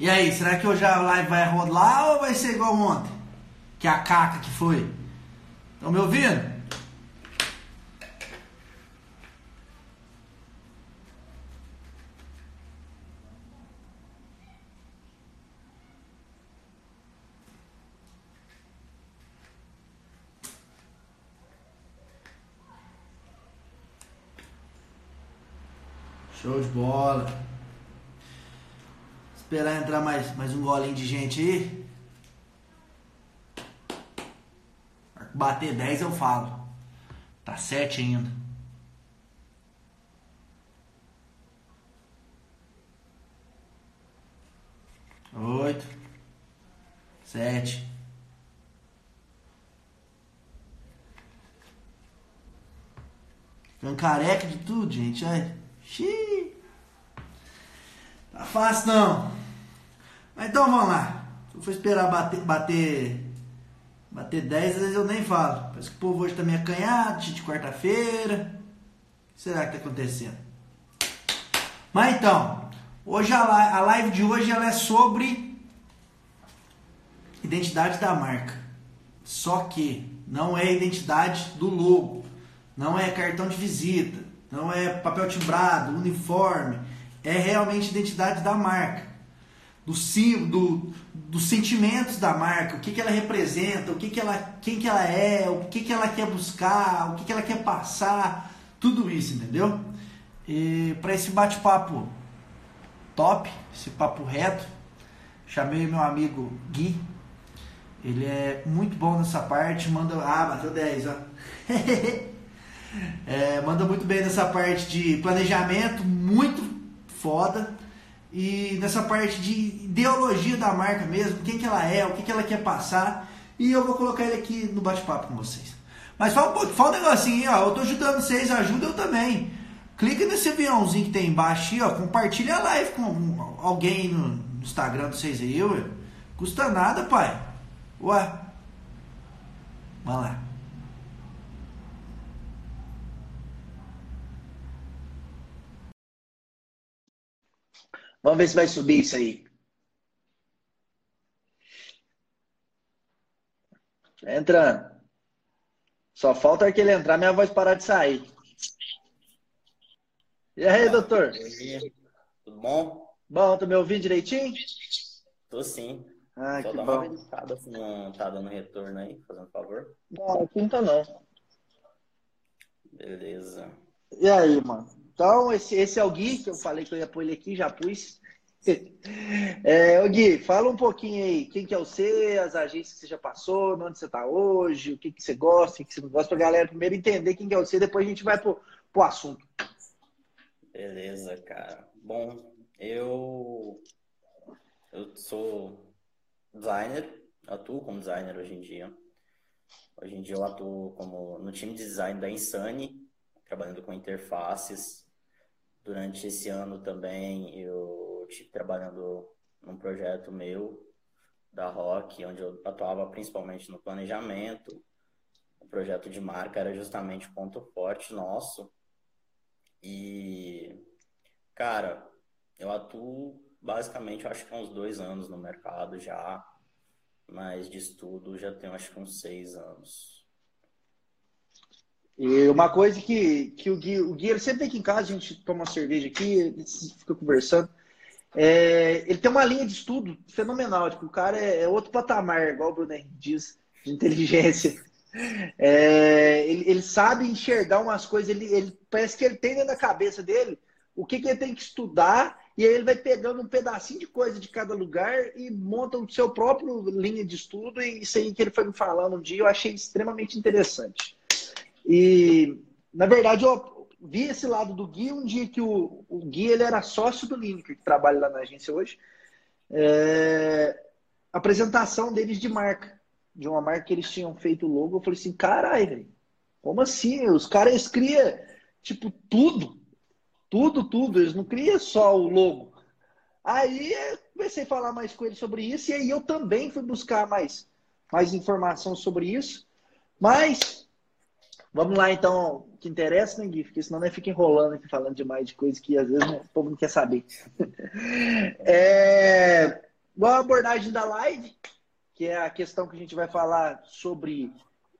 E aí, será que hoje a live vai rolar ou vai ser igual ontem? Que a caca que foi? Estão me ouvindo? Show de bola. Esperar entrar mais, mais um golinho de gente aí. Bater 10 eu falo. Tá 7 ainda. Oito. Sete. Ficando careca de tudo, gente. Ai. Xiii. Tá fácil não. Mas então vamos lá. Se eu for esperar bater, bater, bater 10, às vezes eu nem falo. Parece que o povo hoje tá meio acanhado, de quarta-feira. O que será que tá acontecendo? Mas então, hoje a live, a live de hoje ela é sobre identidade da marca. Só que não é identidade do logo, não é cartão de visita, não é papel timbrado, uniforme, é realmente identidade da marca, do do, dos sentimentos da marca, o que, que ela representa, o que, que ela, quem que ela é, o que, que ela quer buscar, o que, que ela quer passar, tudo isso, entendeu? E para esse bate-papo top, esse papo reto, chamei meu amigo Gui. Ele é muito bom nessa parte, manda. Ah, bateu 10, ó. É, manda muito bem nessa parte de planejamento, muito foda. E nessa parte de ideologia da marca mesmo, quem que ela é, o que, que ela quer passar. E eu vou colocar ele aqui no bate-papo com vocês. Mas fala um pouco, fala um negocinho, ó. Eu tô ajudando vocês, ajuda eu também. Clica nesse aviãozinho que tem embaixo aí, ó. Compartilha a live com alguém no Instagram de vocês aí, ué. Custa nada, pai. Ué. Vamos lá. Vamos ver se vai subir isso aí. Entrando. Só falta aquele entrar, minha voz parar de sair. E aí, doutor? Tudo bom? Bom, tu me ouvindo direitinho? Tô sim. Ah, Só que dá bom. uma verificada se não tá dando retorno aí, fazendo favor. Não, aqui não tá não. Beleza. E aí, mano? Então, esse, esse é o Gui, que eu falei que eu ia pôr ele aqui, já pus. É, ô Gui, fala um pouquinho aí, quem que é você, as agências que você já passou, onde você está hoje, o que, que você gosta, o que, você não gosta, pra galera primeiro entender quem que é você, depois a gente vai pro, pro assunto. Beleza, cara. Bom, eu eu sou designer, atuo como designer hoje em dia. Hoje em dia eu atuo como no time de design da Insane, trabalhando com interfaces. Durante esse ano também eu estive trabalhando num projeto meu da Rock, onde eu atuava principalmente no planejamento. O projeto de marca era justamente o ponto forte nosso. E, cara, eu atuo basicamente, acho que há uns dois anos no mercado já, mas de estudo já tenho acho que uns seis anos. E uma coisa que, que o Gui, o Gui ele sempre vem aqui em casa, a gente toma uma cerveja aqui, a gente fica conversando. É, ele tem uma linha de estudo fenomenal, tipo, o cara é, é outro patamar, igual o Bruno diz, de inteligência. É, ele, ele, sabe enxergar umas coisas, ele, ele, parece que ele tem dentro da cabeça dele o que, que ele tem que estudar, e aí ele vai pegando um pedacinho de coisa de cada lugar e monta o seu próprio linha de estudo, e isso aí que ele foi me falando um dia, eu achei extremamente interessante. E, na verdade, eu vi esse lado do Gui um dia que o, o Gui ele era sócio do Lineker, que trabalha lá na agência hoje. É, apresentação deles de marca, de uma marca que eles tinham feito o logo. Eu falei assim: caralho, como assim? Os caras criam, tipo, tudo, tudo, tudo. Eles não criam só o logo. Aí eu comecei a falar mais com ele sobre isso, e aí eu também fui buscar mais, mais informação sobre isso. Mas Vamos lá, então, o que interessa, né, Gui? Porque senão não fica enrolando aqui falando demais de coisas que às vezes o povo não quer saber. é... igual a abordagem da live, que é a questão que a gente vai falar sobre,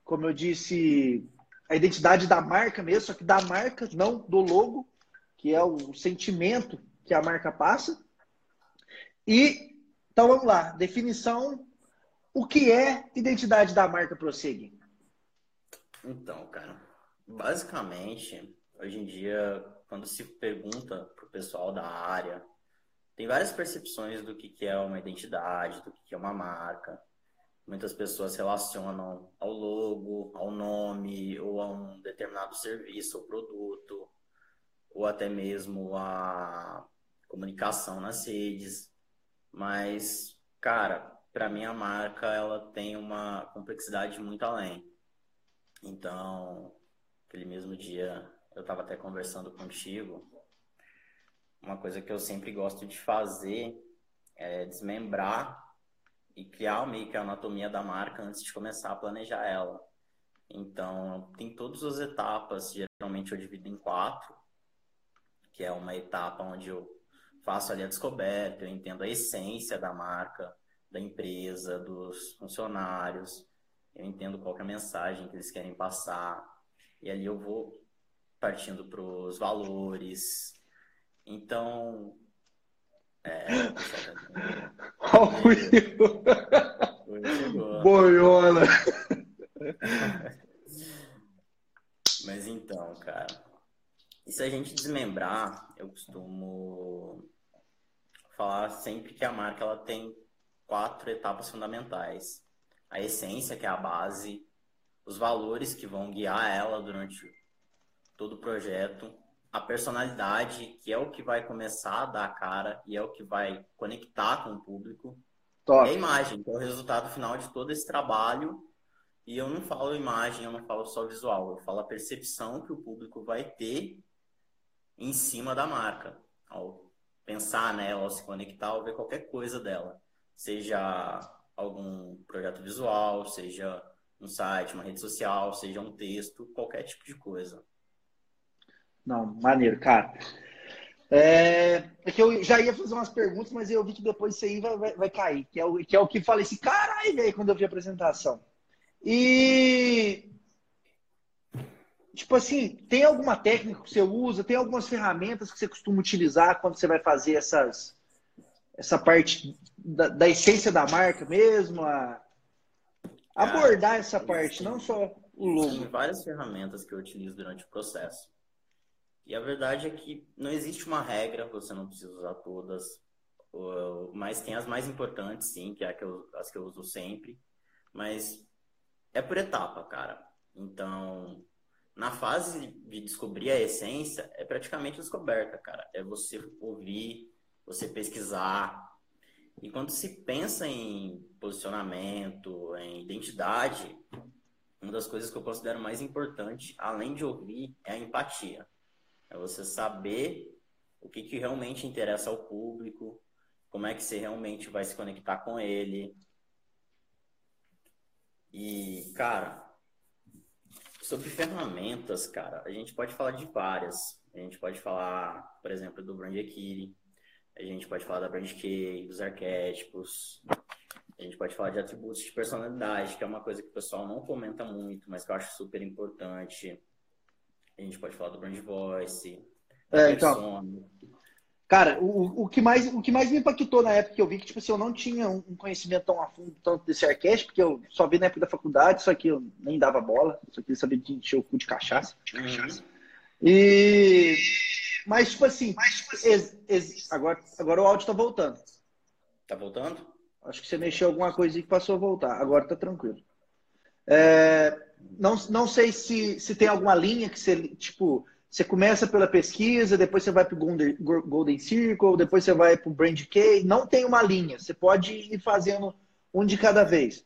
como eu disse, a identidade da marca mesmo, só que da marca, não do logo, que é o sentimento que a marca passa. E então vamos lá, definição, o que é identidade da marca Prossegue? Então, cara, basicamente, hoje em dia, quando se pergunta para o pessoal da área, tem várias percepções do que é uma identidade, do que é uma marca. Muitas pessoas relacionam ao logo, ao nome, ou a um determinado serviço ou produto, ou até mesmo a comunicação nas redes. Mas, cara, para mim a marca ela tem uma complexidade muito além. Então, aquele mesmo dia eu estava até conversando contigo. Uma coisa que eu sempre gosto de fazer é desmembrar e criar meio que a anatomia da marca antes de começar a planejar ela. Então, tem todas as etapas, geralmente eu divido em quatro, que é uma etapa onde eu faço ali a descoberta, eu entendo a essência da marca, da empresa, dos funcionários, eu entendo qual é a mensagem que eles querem passar, e ali eu vou partindo para os valores. Então, é, Boiola. Mas então, cara. E se a gente desmembrar, eu costumo falar sempre que a marca ela tem quatro etapas fundamentais. A essência, que é a base, os valores que vão guiar ela durante todo o projeto, a personalidade, que é o que vai começar a dar a cara e é o que vai conectar com o público. Top. E a imagem, que é o resultado final de todo esse trabalho. E eu não falo imagem, eu não falo só visual, eu falo a percepção que o público vai ter em cima da marca, ao pensar nela, ao se conectar, ao ver qualquer coisa dela. Seja algum projeto visual, seja um site, uma rede social, seja um texto, qualquer tipo de coisa. Não, maneiro, cara. É, é, que eu já ia fazer umas perguntas, mas eu vi que depois isso aí vai, vai, vai cair, que é, o, que é o que falei assim, caralho, velho, quando eu vi a apresentação. E. Tipo assim, tem alguma técnica que você usa, tem algumas ferramentas que você costuma utilizar quando você vai fazer essas, essa parte da, da essência da marca mesmo, a, abordar essa parte, não só o logo. Tem várias ferramentas que eu utilizo durante o processo. E a verdade é que não existe uma regra, você não precisa usar todas, mas tem as mais importantes, sim, que é as que eu uso sempre. Mas é por etapa, cara. Então, na fase de descobrir a essência, é praticamente descoberta, cara. É você ouvir, você pesquisar. E quando se pensa em posicionamento, em identidade, uma das coisas que eu considero mais importante, além de ouvir, é a empatia. É você saber o que, que realmente interessa ao público, como é que você realmente vai se conectar com ele. E, cara, sobre ferramentas, cara, a gente pode falar de várias. A gente pode falar, por exemplo, do Brand Akiri, a gente pode falar da Brand Key, dos arquétipos, a gente pode falar de atributos de personalidade, que é uma coisa que o pessoal não comenta muito, mas que eu acho super importante. A gente pode falar do brand voice, é, então, Cara, o, o, que mais, o que mais me impactou na época que eu vi que, tipo assim, eu não tinha um conhecimento tão a fundo tanto desse arquétipo, porque eu só vi na época da faculdade, só que eu nem dava bola, só queria saber de encher o cu de cachaça. De cachaça. Uhum. E... Mas, tipo assim, Mas, tipo assim ex, ex, agora, agora o áudio tá voltando. Tá voltando? Acho que você mexeu alguma coisa e passou a voltar. Agora tá tranquilo. É, não, não sei se, se tem alguma linha que você, tipo, você começa pela pesquisa, depois você vai para o Golden, Golden Circle, depois você vai para o Brand Key. Não tem uma linha, você pode ir fazendo um de cada vez.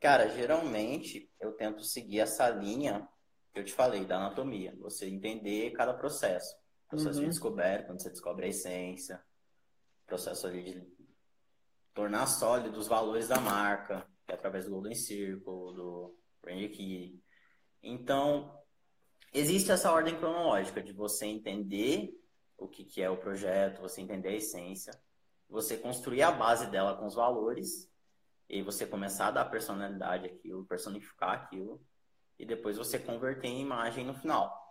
Cara, geralmente eu tento seguir essa linha que eu te falei, da anatomia. Você entender cada processo. Processo uhum. de descoberta, quando você descobre a essência. Processo ali de tornar sólido os valores da marca, que é através do Golden Circle, do Brand Key. Então, existe essa ordem cronológica de você entender o que, que é o projeto, você entender a essência, você construir a base dela com os valores e você começar a dar personalidade àquilo, personificar aquilo e depois você converter em imagem no final.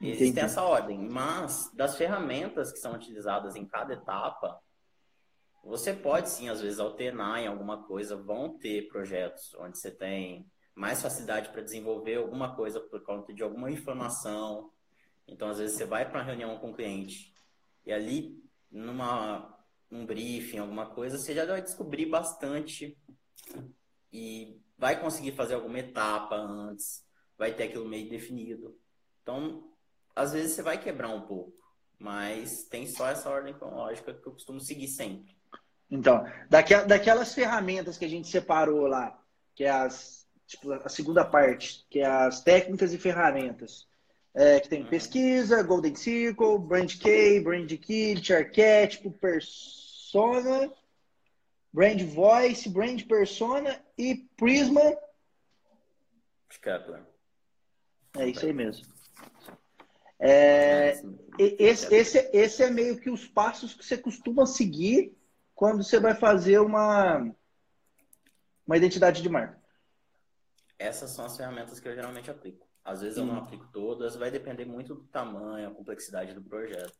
Existe Entendi. essa ordem, mas das ferramentas que são utilizadas em cada etapa, você pode sim, às vezes, alternar em alguma coisa. Vão ter projetos onde você tem mais facilidade para desenvolver alguma coisa por conta de alguma informação. Então, às vezes, você vai para uma reunião com o cliente e ali, numa um briefing, alguma coisa, você já vai descobrir bastante e vai conseguir fazer alguma etapa antes, vai ter aquilo meio definido. Então, às vezes você vai quebrar um pouco, mas tem só essa ordem cronológica que eu costumo seguir sempre. Então, daquelas ferramentas que a gente separou lá, que é as, tipo, a segunda parte, que é as técnicas e ferramentas, é, que tem uhum. pesquisa, Golden Circle, Brand Key, Brand Kit, arquétipo, persona, Brand Voice, Brand Persona e Prisma. Kepler. É isso aí mesmo. É, esse, esse, esse é meio que os passos que você costuma seguir quando você vai fazer uma, uma identidade de marca? Essas são as ferramentas que eu geralmente aplico. Às vezes eu não aplico todas, vai depender muito do tamanho, a complexidade do projeto.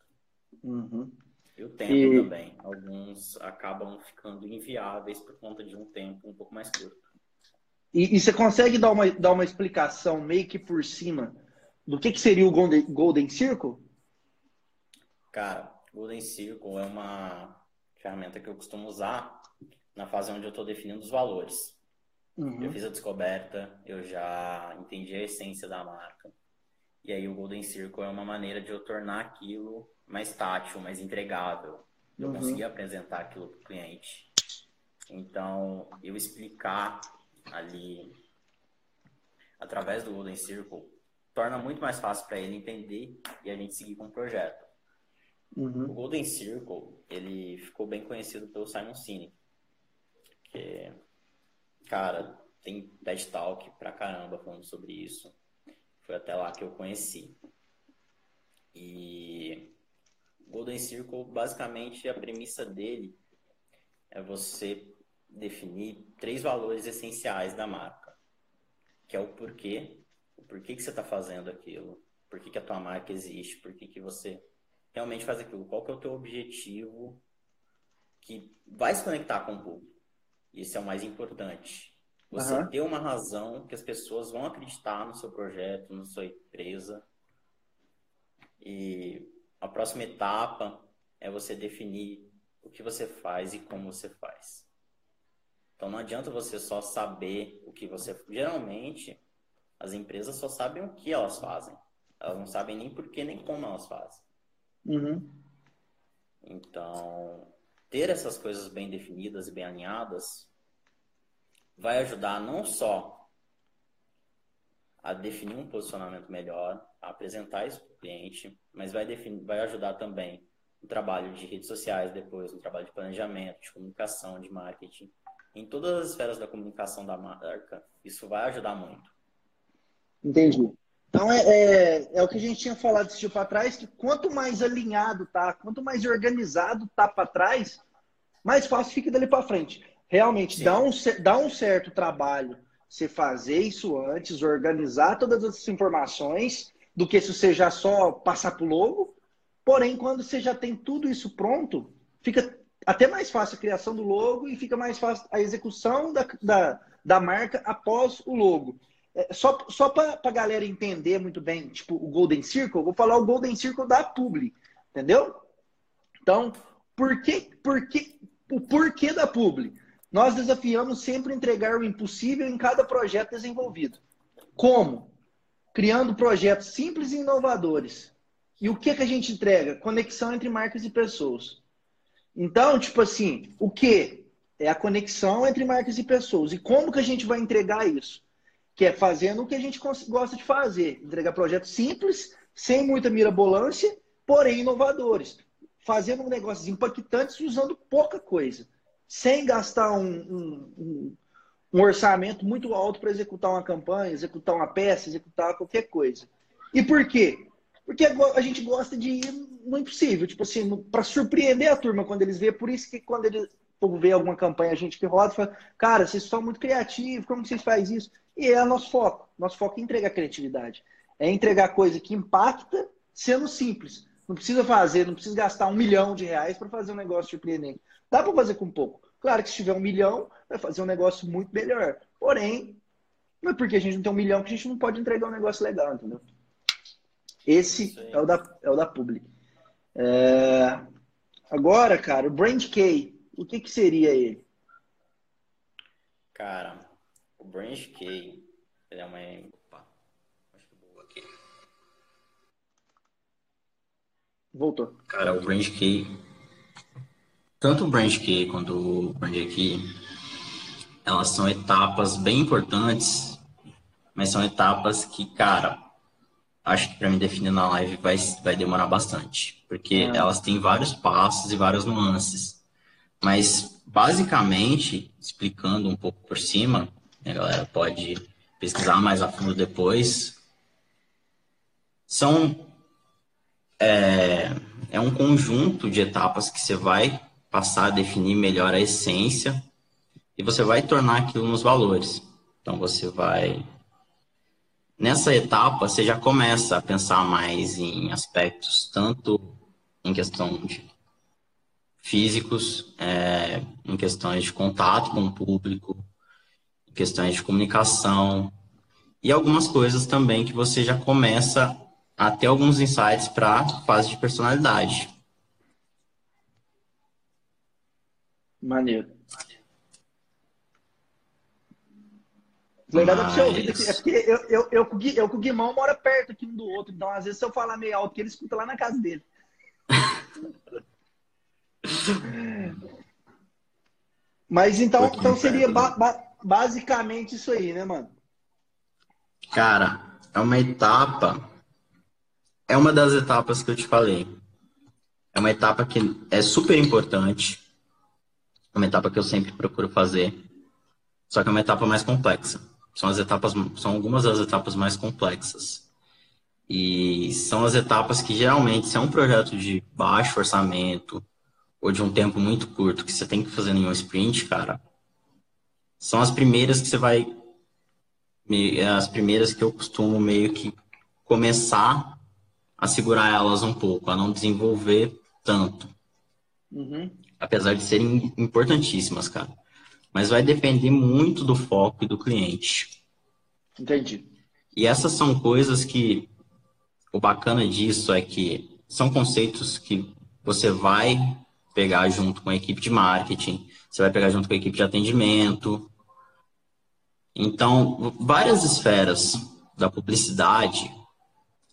Uhum. Eu tento e... também. Alguns acabam ficando inviáveis por conta de um tempo um pouco mais curto. E, e você consegue dar uma, dar uma explicação meio que por cima do que, que seria o Golden, Golden Circle? Cara, Golden Circle é uma ferramenta que eu costumo usar na fase onde eu estou definindo os valores. Uhum. Eu fiz a descoberta, eu já entendi a essência da marca. E aí o Golden Circle é uma maneira de eu tornar aquilo mais tátil, mais entregável. Eu uhum. conseguir apresentar aquilo para o cliente. Então, eu explicar ali através do Golden Circle torna muito mais fácil para ele entender e a gente seguir com o projeto. Uhum. O Golden Circle, ele ficou bem conhecido pelo Simon Sinek. Que, cara, tem TED Talk pra caramba falando sobre isso. Foi até lá que eu conheci. E Golden Circle, basicamente, a premissa dele é você definir três valores essenciais da marca. Que é o porquê, o porquê que você está fazendo aquilo, por que, que a tua marca existe, por que, que você realmente faz aquilo. Qual que é o teu objetivo que vai se conectar com o público? Isso é o mais importante. Você uhum. ter uma razão que as pessoas vão acreditar no seu projeto, na sua empresa. E a próxima etapa é você definir o que você faz e como você faz. Então não adianta você só saber o que você. Geralmente, as empresas só sabem o que elas fazem. Elas não sabem nem por que nem como elas fazem. Uhum. Então, ter essas coisas bem definidas e bem alinhadas vai ajudar não só a definir um posicionamento melhor, a apresentar isso para o cliente, mas vai, definir, vai ajudar também o trabalho de redes sociais depois, o trabalho de planejamento, de comunicação, de marketing. Em todas as esferas da comunicação da marca, isso vai ajudar muito. Entendi. Então é, é, é, o que a gente tinha falado esse tipo atrás, que quanto mais alinhado tá, quanto mais organizado tá para trás, mais fácil fica dali para frente. Realmente dá um, dá um certo trabalho você fazer isso antes, organizar todas essas informações, do que se você já só passar pro logo. Porém, quando você já tem tudo isso pronto, fica até mais fácil a criação do logo e fica mais fácil a execução da, da, da marca após o logo. É, só só para a galera entender muito bem, tipo, o Golden Circle, eu vou falar o Golden Circle da Publi, entendeu? Então, por que, por que, o porquê da Publi? Nós desafiamos sempre entregar o impossível em cada projeto desenvolvido. Como? Criando projetos simples e inovadores. E o que, que a gente entrega? Conexão entre marcas e pessoas. Então, tipo assim, o que? É a conexão entre marcas e pessoas. E como que a gente vai entregar isso? que é fazendo o que a gente gosta de fazer, entregar projetos simples, sem muita mirabolância, porém inovadores, fazendo negócios impactantes usando pouca coisa, sem gastar um, um, um orçamento muito alto para executar uma campanha, executar uma peça, executar qualquer coisa. E por quê? Porque a gente gosta de ir não é impossível, tipo assim, para surpreender a turma quando eles vê, por isso que quando eles povo vê alguma campanha, a gente que roda, fala, cara, vocês são muito criativos, como vocês fazem isso? E é nosso foco. Nosso foco é entregar criatividade. É entregar coisa que impacta sendo simples. Não precisa fazer, não precisa gastar um milhão de reais para fazer um negócio surpreendente. Dá para fazer com pouco. Claro que se tiver um milhão, vai fazer um negócio muito melhor. Porém, não é porque a gente não tem um milhão que a gente não pode entregar um negócio legal, entendeu? Esse é o, da, é o da Public. É... Agora, cara, o Brand K, o que, que seria ele? Cara, o Branch K, ele é uma. Opa, acho que boa aqui. Voltou. Cara, o Branch K. Tanto o Branch K quanto o Brand Key, elas são etapas bem importantes, mas são etapas que, cara, acho que para me definir na live vai, vai demorar bastante, porque é. elas têm vários passos e várias nuances. Mas, basicamente, explicando um pouco por cima, a galera pode pesquisar mais a fundo depois, são. É, é um conjunto de etapas que você vai passar a definir melhor a essência e você vai tornar aquilo nos valores. Então, você vai. Nessa etapa, você já começa a pensar mais em aspectos, tanto em questão de físicos, é, em questões de contato com o público, em questões de comunicação e algumas coisas também que você já começa a ter alguns insights para fase de personalidade. Maneiro. Legal Mas... pra você ouvir. É porque eu, eu, eu, eu, eu com o Guimão mora perto aqui um do outro. Então, às vezes, se eu falar meio alto, ele escuta lá na casa dele. Mas então, então seria ba ba basicamente isso aí, né, mano? Cara, é uma etapa. É uma das etapas que eu te falei. É uma etapa que é super importante. É uma etapa que eu sempre procuro fazer. Só que é uma etapa mais complexa. São as etapas, são algumas das etapas mais complexas. E são as etapas que geralmente, se é um projeto de baixo orçamento, ou de um tempo muito curto que você tem que fazer em um sprint, cara, são as primeiras que você vai. As primeiras que eu costumo meio que começar a segurar elas um pouco, a não desenvolver tanto. Uhum. Apesar de serem importantíssimas, cara. Mas vai depender muito do foco e do cliente. Entendi. E essas são coisas que o bacana disso é que são conceitos que você vai pegar junto com a equipe de marketing, você vai pegar junto com a equipe de atendimento. Então, várias esferas da publicidade,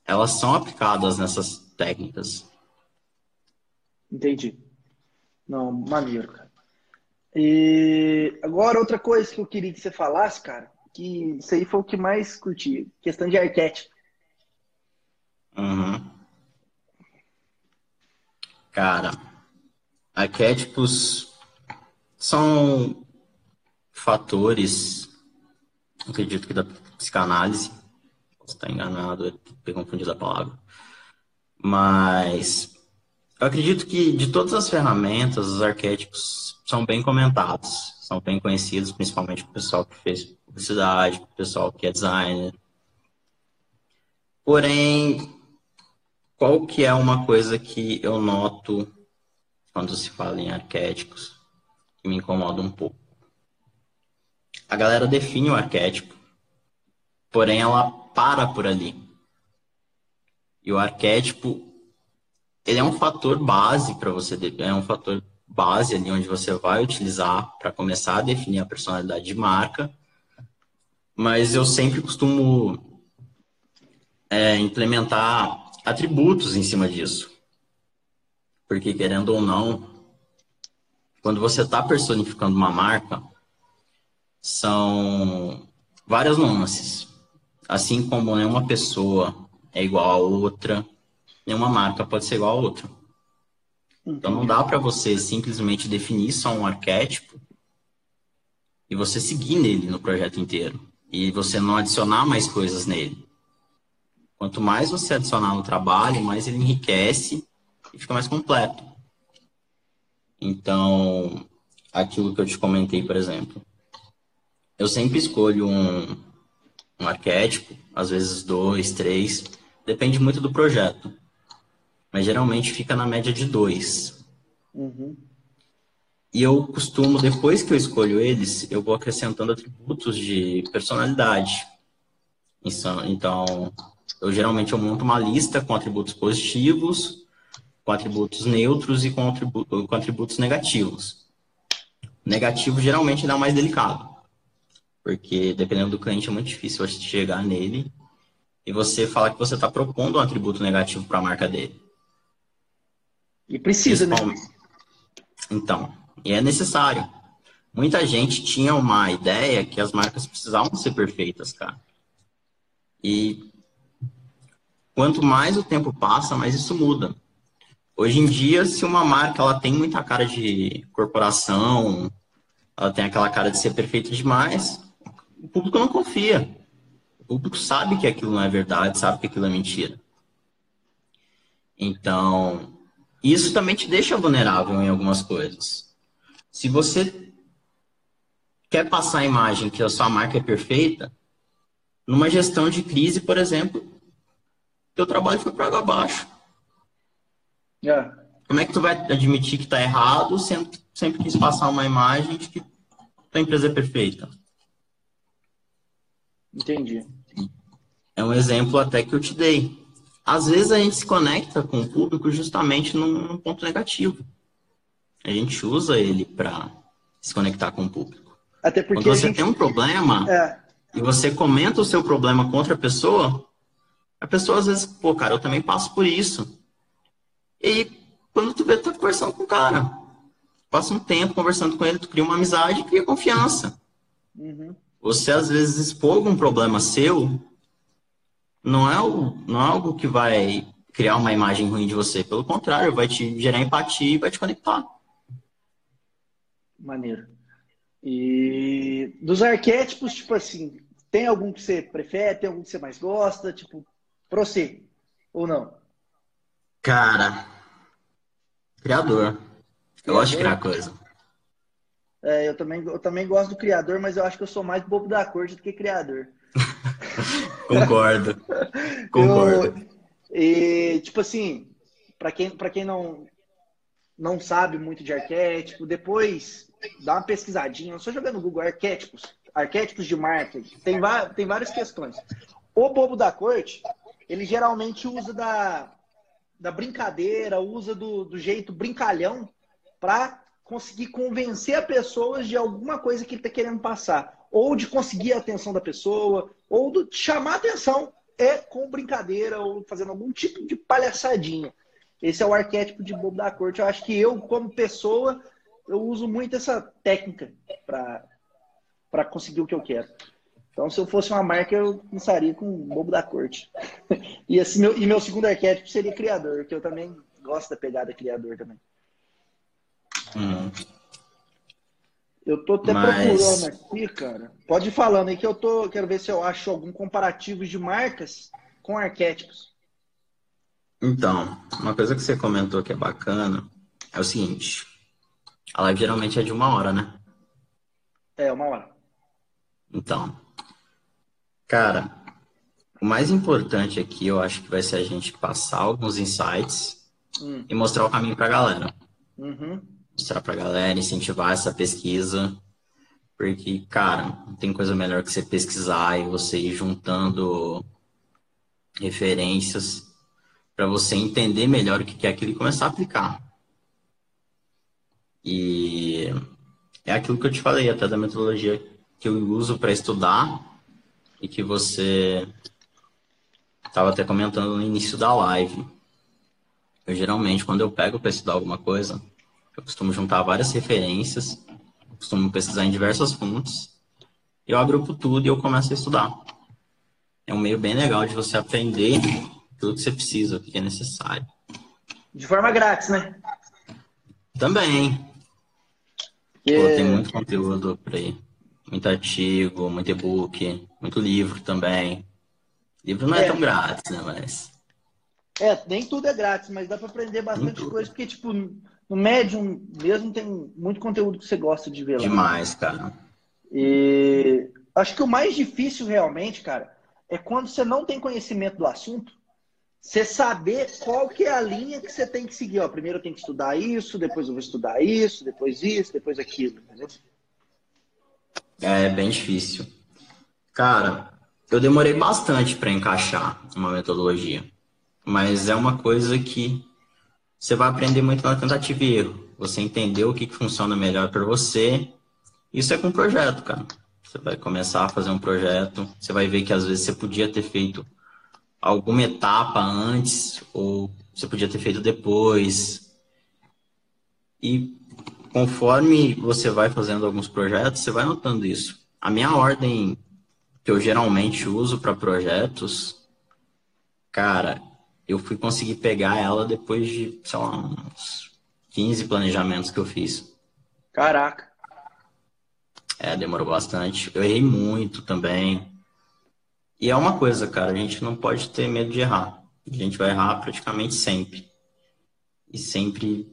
elas são aplicadas nessas técnicas. Entendi. Não, maneiro, cara. E agora outra coisa que eu queria que você falasse, cara, que isso aí foi o que mais curti, questão de arquétipo. Uhum. Cara, Arquétipos são fatores, acredito que da psicanálise, posso estar enganado, ter confundido a palavra, mas eu acredito que de todas as ferramentas, os arquétipos são bem comentados, são bem conhecidos, principalmente para o pessoal que fez publicidade, para o pessoal que é designer. Porém, qual que é uma coisa que eu noto quando se fala em arquétipos, que me incomoda um pouco. A galera define o arquétipo, porém ela para por ali. E o arquétipo, ele é um fator base para você, é um fator base ali onde você vai utilizar para começar a definir a personalidade de marca. Mas eu sempre costumo é, implementar atributos em cima disso. Porque, querendo ou não, quando você está personificando uma marca, são várias nuances. Assim como nenhuma pessoa é igual a outra, nenhuma marca pode ser igual a outra. Então não dá para você simplesmente definir só um arquétipo e você seguir nele no projeto inteiro e você não adicionar mais coisas nele. Quanto mais você adicionar no trabalho, mais ele enriquece e fica mais completo. Então, aquilo que eu te comentei, por exemplo, eu sempre escolho um, um arquétipo, às vezes dois, três, depende muito do projeto. Mas geralmente fica na média de dois. Uhum. E eu costumo, depois que eu escolho eles, eu vou acrescentando atributos de personalidade. Então, eu geralmente eu monto uma lista com atributos positivos, com atributos neutros e com, atributos, com atributos negativos. Negativo geralmente dá mais delicado, porque dependendo do cliente é muito difícil você chegar nele e você falar que você está propondo um atributo negativo para a marca dele. E precisa, né? Então, e é necessário. Muita gente tinha uma ideia que as marcas precisavam ser perfeitas, cara. E quanto mais o tempo passa, mais isso muda. Hoje em dia, se uma marca ela tem muita cara de corporação, ela tem aquela cara de ser perfeita demais, o público não confia. O público sabe que aquilo não é verdade, sabe que aquilo é mentira. Então, isso também te deixa vulnerável em algumas coisas. Se você quer passar a imagem que a sua marca é perfeita, numa gestão de crise, por exemplo, teu trabalho foi para água abaixo. Yeah. Como é que tu vai admitir que está errado sendo que sempre quis passar uma imagem de que tua empresa é perfeita? Entendi. É um exemplo até que eu te dei. Às vezes a gente se conecta com o público justamente num, num ponto negativo. A gente usa ele para se conectar com o público. Até porque Quando você gente... tem um problema é. e você comenta o seu problema com outra pessoa, a pessoa às vezes, pô, cara, eu também passo por isso. E aí, quando tu vê, tu tá conversando com o cara. Passa um tempo conversando com ele, tu cria uma amizade e cria confiança. Uhum. Você às vezes expor algum problema seu não é, o, não é algo que vai criar uma imagem ruim de você. Pelo contrário, vai te gerar empatia e vai te conectar. Maneiro. E dos arquétipos, tipo assim, tem algum que você prefere, tem algum que você mais gosta, tipo, pra você, ou não? Cara, criador. Eu gosto de criar coisa. É, eu também, eu também gosto do criador, mas eu acho que eu sou mais bobo da corte do que criador. Concordo. Concordo. Eu, e, tipo assim, para quem, pra quem não, não sabe muito de arquétipo, depois dá uma pesquisadinha, só jogando no Google arquétipos, arquétipos de marketing, tem, tem várias questões. O bobo da corte, ele geralmente usa da, da brincadeira, usa do, do jeito brincalhão para conseguir convencer a pessoas de alguma coisa que ele está querendo passar. Ou de conseguir a atenção da pessoa, ou de chamar atenção é com brincadeira ou fazendo algum tipo de palhaçadinha. Esse é o arquétipo de bobo da corte. Eu acho que eu, como pessoa, eu uso muito essa técnica para conseguir o que eu quero. Então, se eu fosse uma marca, eu começaria com o bobo da corte. e, assim, meu, e meu segundo arquétipo seria criador, que eu também gosto da pegada criador também. Hum. Eu tô até Mas... procurando aqui, cara. Pode ir falando aí que eu tô. Quero ver se eu acho algum comparativo de marcas com arquétipos. Então, uma coisa que você comentou que é bacana é o seguinte. A live geralmente é de uma hora, né? É, uma hora. Então, cara, o mais importante aqui eu acho que vai ser a gente passar alguns insights hum. e mostrar o caminho pra galera. Uhum mostrar pra galera, incentivar essa pesquisa. Porque, cara, não tem coisa melhor que você pesquisar e você ir juntando referências para você entender melhor o que é aquilo e começar a aplicar. E é aquilo que eu te falei, até da metodologia que eu uso para estudar e que você estava até comentando no início da live. Eu geralmente, quando eu pego para estudar alguma coisa, eu costumo juntar várias referências, costumo pesquisar em diversas fontes, eu agrupo tudo e eu começo a estudar. É um meio bem legal de você aprender tudo que você precisa, o que é necessário. De forma grátis, né? Também. Pô, tem muito conteúdo por aí. Muito artigo, muito e-book, muito livro também. Livro não é, é tão grátis, né? Mas. É, nem tudo é grátis, mas dá para aprender bastante coisa, porque, tipo, no Medium mesmo tem muito conteúdo que você gosta de ver lá. Demais, cara. E acho que o mais difícil realmente, cara, é quando você não tem conhecimento do assunto, você saber qual que é a linha que você tem que seguir. Ó, primeiro eu tenho que estudar isso, depois eu vou estudar isso, depois isso, depois aquilo, entendeu? É bem difícil. Cara, eu demorei bastante para encaixar uma metodologia, mas é uma coisa que você vai aprender muito na tentativa e erro. Você entender o que, que funciona melhor para você. Isso é com projeto, cara. Você vai começar a fazer um projeto, você vai ver que às vezes você podia ter feito alguma etapa antes ou você podia ter feito depois. E conforme você vai fazendo alguns projetos, você vai notando isso. A minha ordem que eu geralmente uso para projetos, cara, eu fui conseguir pegar ela depois de, sei lá, uns 15 planejamentos que eu fiz. Caraca. É, demorou bastante. Eu errei muito também. E é uma coisa, cara, a gente não pode ter medo de errar. A gente vai errar praticamente sempre. E sempre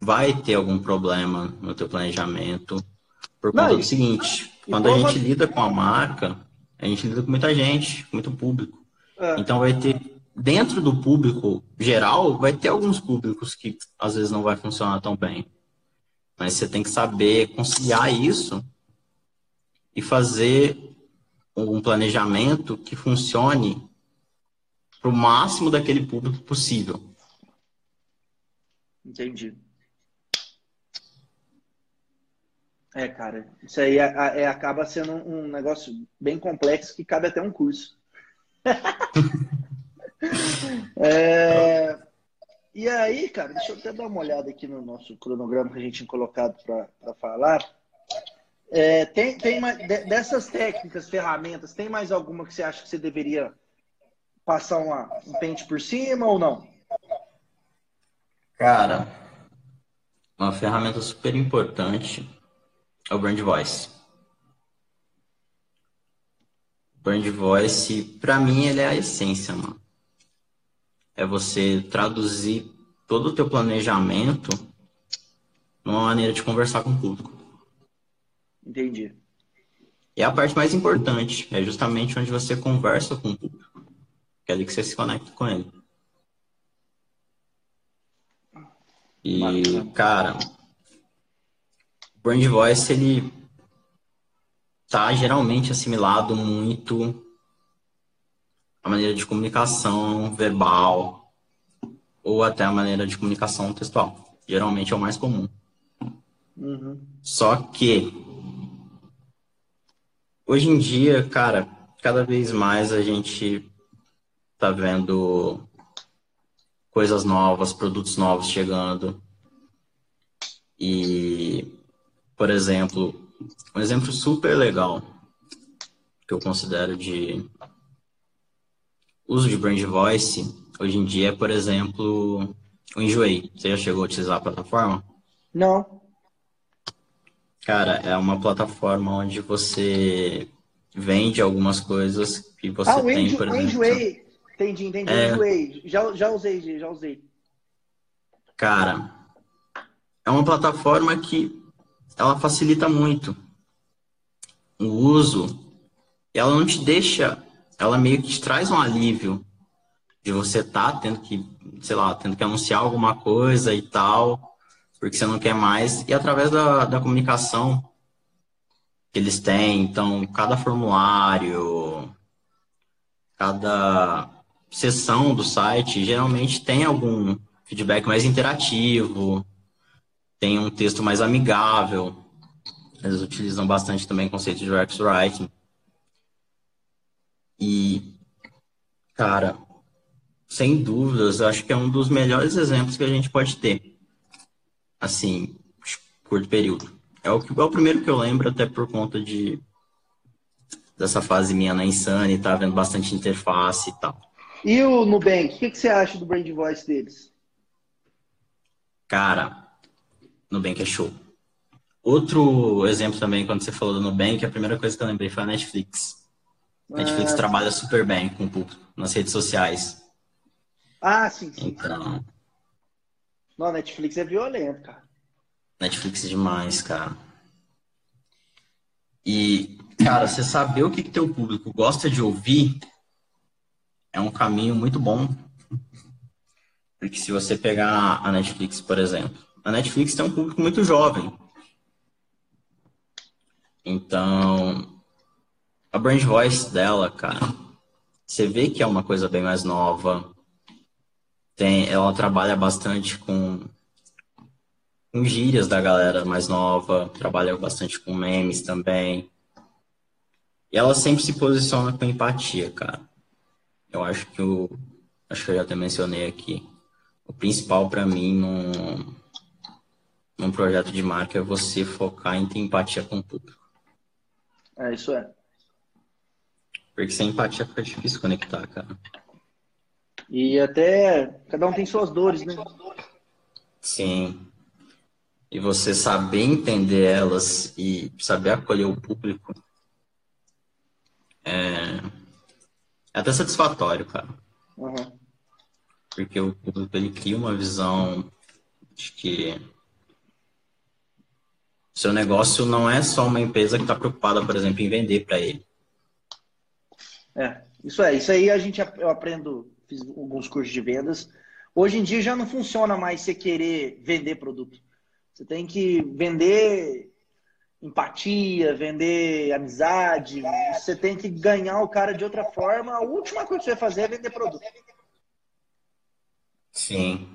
vai ter algum problema no teu planejamento. Por conta não, do seguinte, quando a gente lida com a marca, a gente lida com muita gente, com muito público. É. Então vai ter, dentro do público geral, vai ter alguns públicos que às vezes não vai funcionar tão bem. Mas você tem que saber conciliar isso e fazer um planejamento que funcione para o máximo daquele público possível. Entendi. É, cara, isso aí é, é, acaba sendo um negócio bem complexo que cabe até um curso. é, e aí, cara, deixa eu até dar uma olhada aqui no nosso cronograma que a gente tinha colocado para falar. É, tem, tem dessas técnicas, ferramentas, tem mais alguma que você acha que você deveria passar uma, um pente por cima ou não? Cara, uma ferramenta super importante é o Brand Voice. Brand Voice, para mim, ele é a essência, mano. É você traduzir todo o teu planejamento numa maneira de conversar com o público. Entendi. E a parte mais importante é justamente onde você conversa com o público. Que é ali que você se conecta com ele. E, cara, o Brand Voice, ele tá geralmente assimilado muito a maneira de comunicação verbal ou até a maneira de comunicação textual. Geralmente é o mais comum. Uhum. Só que Hoje em dia, cara, cada vez mais a gente tá vendo coisas novas, produtos novos chegando. E, por exemplo, um exemplo super legal que eu considero de uso de brand voice hoje em dia é, por exemplo, o Enjoei. Você já chegou a utilizar a plataforma? Não. Cara, é uma plataforma onde você vende algumas coisas que você ah, tem, enjo, por exemplo. Enjoei. Entendi, entendi. É... Enjoei. Já, já usei, já usei. Cara, é uma plataforma que ela facilita muito o uso. Ela não te deixa, ela meio que traz um alívio de você tá tendo que, sei lá, tendo que anunciar alguma coisa e tal porque você não quer mais. E através da, da comunicação que eles têm, então, cada formulário, cada seção do site, geralmente tem algum feedback mais interativo, tem um texto mais amigável. Eles utilizam bastante também o conceito de UX Writing. E, cara, sem dúvidas, acho que é um dos melhores exemplos que a gente pode ter assim, curto período. É o, que, é o primeiro que eu lembro, até por conta de dessa fase minha na Insane, tá vendo bastante interface e tal. E o Nubank, o que, que você acha do brand voice deles? Cara, Nubank é show. Outro exemplo também, quando você falou do Nubank, a primeira coisa que eu lembrei foi a Netflix. A Netflix ah, trabalha super bem com o público nas redes sociais. Ah, sim, sim. Então. Não, Netflix é violento, cara. Netflix é demais, cara. E, cara, você saber o que, que teu público gosta de ouvir é um caminho muito bom. Porque se você pegar a Netflix, por exemplo, a Netflix tem um público muito jovem. Então, a brand voice dela, cara, você vê que é uma coisa bem mais nova. Tem, ela trabalha bastante com, com gírias da galera mais nova, trabalha bastante com memes também. E ela sempre se posiciona com empatia, cara. Eu acho que o. Acho que eu já até mencionei aqui. O principal para mim num, num projeto de marca é você focar em ter empatia com o público. É, isso é. Porque sem empatia fica difícil conectar, cara. E até cada um tem suas dores, né? Sim. E você saber entender elas e saber acolher o público é, é até satisfatório, cara. Uhum. Porque o público ele cria uma visão de que seu negócio não é só uma empresa que está preocupada, por exemplo, em vender para ele. É, isso é. Isso aí a gente eu aprendo, fiz alguns cursos de vendas. Hoje em dia já não funciona mais você querer vender produto. Você tem que vender empatia, vender amizade. Você tem que ganhar o cara de outra forma. A última coisa que você vai fazer é vender produto. Sim.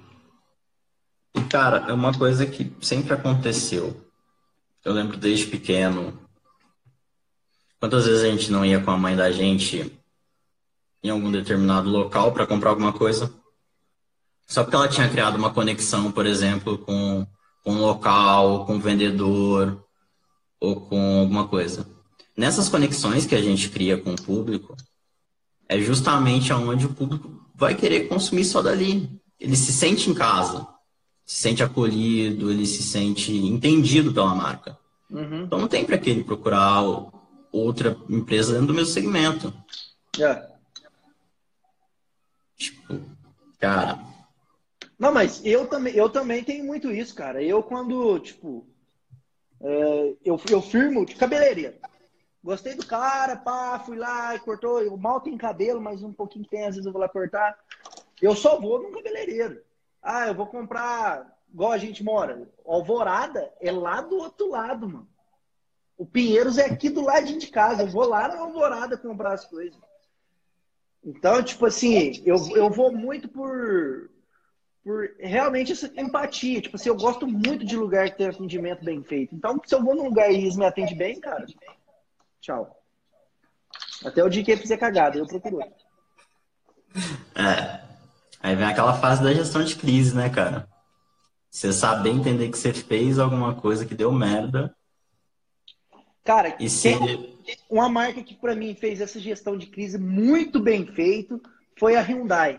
E, cara, é uma coisa que sempre aconteceu. Eu lembro desde pequeno. Quantas vezes a gente não ia com a mãe da gente em algum determinado local para comprar alguma coisa? Só porque ela tinha criado uma conexão, por exemplo, com, com um local, com um vendedor ou com alguma coisa. Nessas conexões que a gente cria com o público, é justamente aonde o público vai querer consumir só dali. Ele se sente em casa, se sente acolhido, ele se sente entendido pela marca. Uhum. Então não tem para que ele procurar outra empresa dentro do mesmo segmento. É. Tipo, cara. Não, mas eu também, eu também tenho muito isso, cara. Eu quando, tipo, é, eu, eu firmo de cabeleireiro. Gostei do cara, pá, fui lá e cortou. Eu mal tenho cabelo, mas um pouquinho tem, às vezes eu vou lá cortar. Eu só vou num cabeleireiro. Ah, eu vou comprar, igual a gente mora. Alvorada é lá do outro lado, mano. O Pinheiros é aqui do lado de casa. Eu vou lá na Alvorada comprar as coisas. Então, tipo assim, eu, eu vou muito por, por realmente essa empatia. Tipo assim, eu gosto muito de lugar que tem atendimento bem feito. Então, se eu vou num lugar e eles me atendem bem, cara, tchau. Até o dia que ele fizer cagada, eu procuro. É. Aí vem aquela fase da gestão de crise, né, cara? Você saber entender que você fez alguma coisa que deu merda. Cara, e se... uma marca que para mim fez essa gestão de crise muito bem feito foi a Hyundai.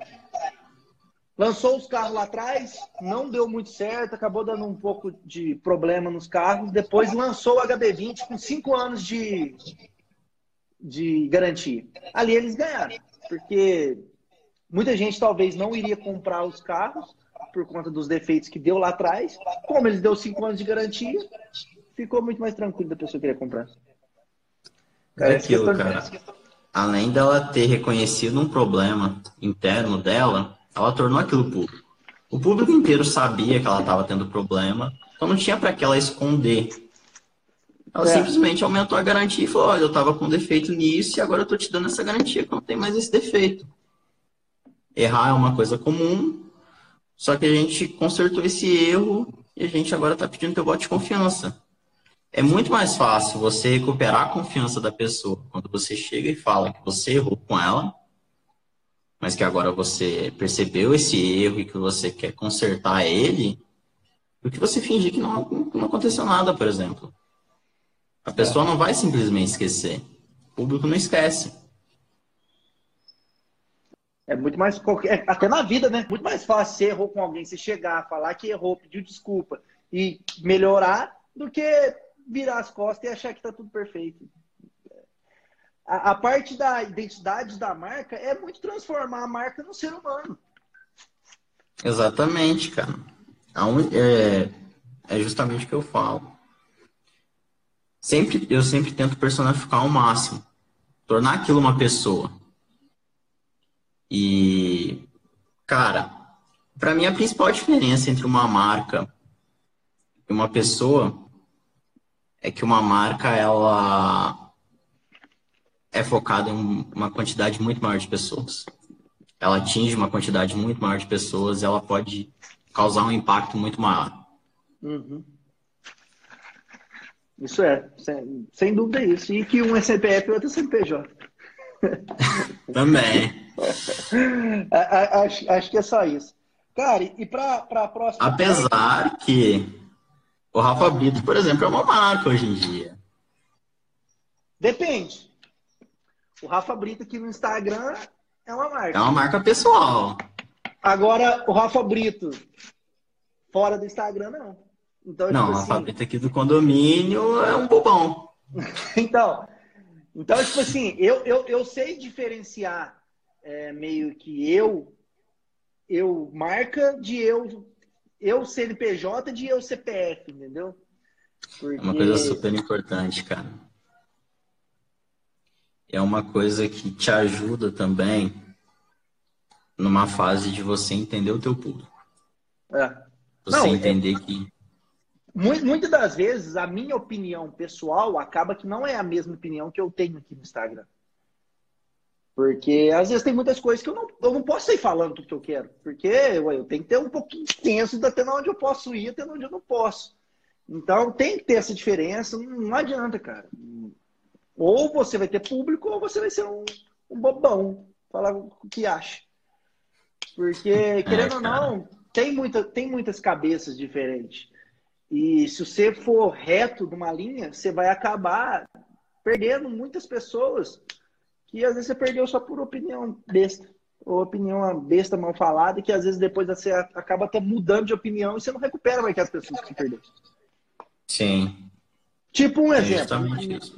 Lançou os carros lá atrás, não deu muito certo, acabou dando um pouco de problema nos carros. Depois lançou o HB20 com cinco anos de, de garantia. Ali eles ganharam, porque muita gente talvez não iria comprar os carros por conta dos defeitos que deu lá atrás. Como eles deu cinco anos de garantia, ficou muito mais tranquilo da pessoa que queria comprar. Cara, é aquilo, cara. Além dela ter reconhecido um problema interno dela, ela tornou aquilo público. O público inteiro sabia que ela estava tendo problema, então não tinha para que ela esconder. Ela é. simplesmente aumentou a garantia e falou: olha, eu estava com defeito nisso e agora eu estou te dando essa garantia que não tem mais esse defeito. Errar é uma coisa comum, só que a gente consertou esse erro e a gente agora está pedindo teu voto de confiança. É muito mais fácil você recuperar a confiança da pessoa quando você chega e fala que você errou com ela mas que agora você percebeu esse erro e que você quer consertar ele, do que você fingir que não, não aconteceu nada, por exemplo. A pessoa não vai simplesmente esquecer. O público não esquece. É muito mais. É, até na vida, né? Muito mais fácil você errou com alguém, você chegar, falar que errou, pedir desculpa e melhorar, do que virar as costas e achar que tá tudo perfeito a, a, parte da identidade da marca é muito transformar a marca no ser humano. Exatamente, cara. É, é justamente o que eu falo. Sempre, eu sempre tento personificar ao máximo. Tornar aquilo uma pessoa. E, cara, para mim a principal diferença entre uma marca e uma pessoa é que uma marca ela é focada em uma quantidade muito maior de pessoas. Ela atinge uma quantidade muito maior de pessoas, ela pode causar um impacto muito maior. Uhum. Isso é, sem, sem dúvida é isso. E que um é CPF e outro é CNPJ. Também. acho, acho que é só isso. Cara, e para a próxima. Apesar que o Rafa Brito, por exemplo, é uma marca hoje em dia. Depende. O Rafa Brito aqui no Instagram é uma marca. É uma marca pessoal. Agora, o Rafa Brito fora do Instagram, não. Então, não, tipo assim... Rafa Brito aqui do condomínio é um bobão. então, então, tipo assim, eu, eu, eu sei diferenciar é, meio que eu, eu marca de eu, eu CNPJ de eu CPF, entendeu? Porque... É uma coisa super importante, cara. É uma coisa que te ajuda também numa fase de você entender o teu público. É. Você Não, é entender é... que Muitas das vezes, a minha opinião pessoal acaba que não é a mesma opinião que eu tenho aqui no Instagram. Porque às vezes tem muitas coisas que eu não, eu não posso sair falando tudo que eu quero. Porque ué, eu tenho que ter um pouquinho extenso até onde eu posso ir, até onde eu não posso. Então tem que ter essa diferença, não adianta, cara. Ou você vai ter público, ou você vai ser um, um bobão, falar o que acha. Porque, é, querendo é, ou não, tem, muita, tem muitas cabeças diferentes. E se você for reto numa linha, você vai acabar perdendo muitas pessoas que às vezes você perdeu só por opinião besta. Ou opinião besta mal falada, que às vezes depois você acaba até mudando de opinião e você não recupera mais aquelas pessoas que perdeu. Sim. Tipo um é exemplo.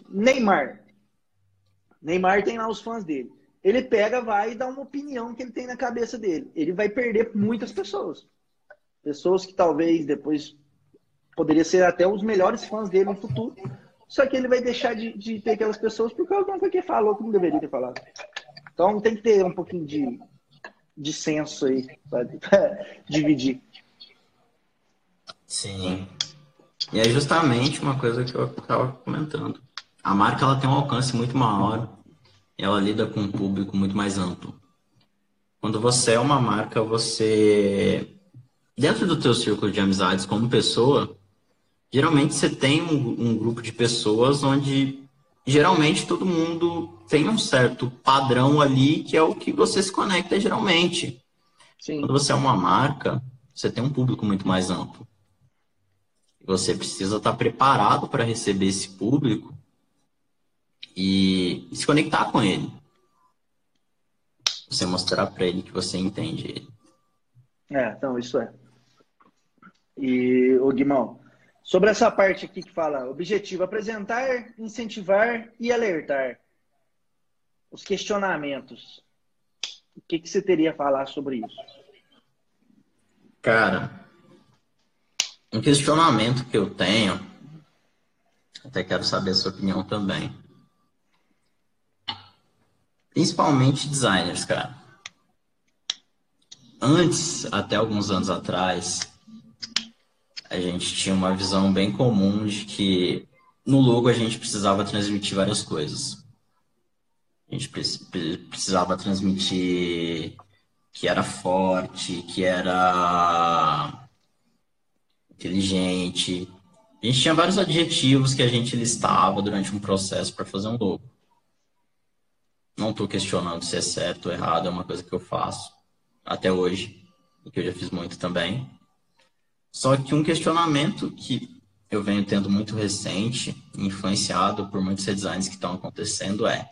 Neymar. Neymar tem lá os fãs dele. Ele pega, vai e dá uma opinião que ele tem na cabeça dele. Ele vai perder muitas pessoas. Pessoas que talvez depois poderia ser até os melhores fãs dele no futuro. Só que ele vai deixar de, de ter aquelas pessoas porque alguém que falou que não deveria ter falado. Então tem que ter um pouquinho de, de senso aí para dividir. Sim. E é justamente uma coisa que eu estava comentando. A marca ela tem um alcance muito maior ela lida com um público muito mais amplo. Quando você é uma marca, você dentro do teu círculo de amizades como pessoa, geralmente você tem um, um, grupo de pessoas onde geralmente todo mundo tem um certo padrão ali que é o que você se conecta geralmente. Sim. Quando você é uma marca, você tem um público muito mais amplo. Você precisa estar preparado para receber esse público e, se conectar com ele. Você mostrar para ele que você entende ele. É, então, isso é. E, o Guimão, Sobre essa parte aqui que fala objetivo, apresentar, incentivar e alertar. Os questionamentos. O que, que você teria a falar sobre isso? Cara, um questionamento que eu tenho, até quero saber a sua opinião também. Principalmente designers, cara. Antes, até alguns anos atrás, a gente tinha uma visão bem comum de que no logo a gente precisava transmitir várias coisas. A gente precisava transmitir que era forte, que era inteligente. A gente tinha vários adjetivos que a gente listava durante um processo para fazer um logo. Não estou questionando se é certo ou errado, é uma coisa que eu faço até hoje, e que eu já fiz muito também. Só que um questionamento que eu venho tendo muito recente, influenciado por muitos redesigns que estão acontecendo, é: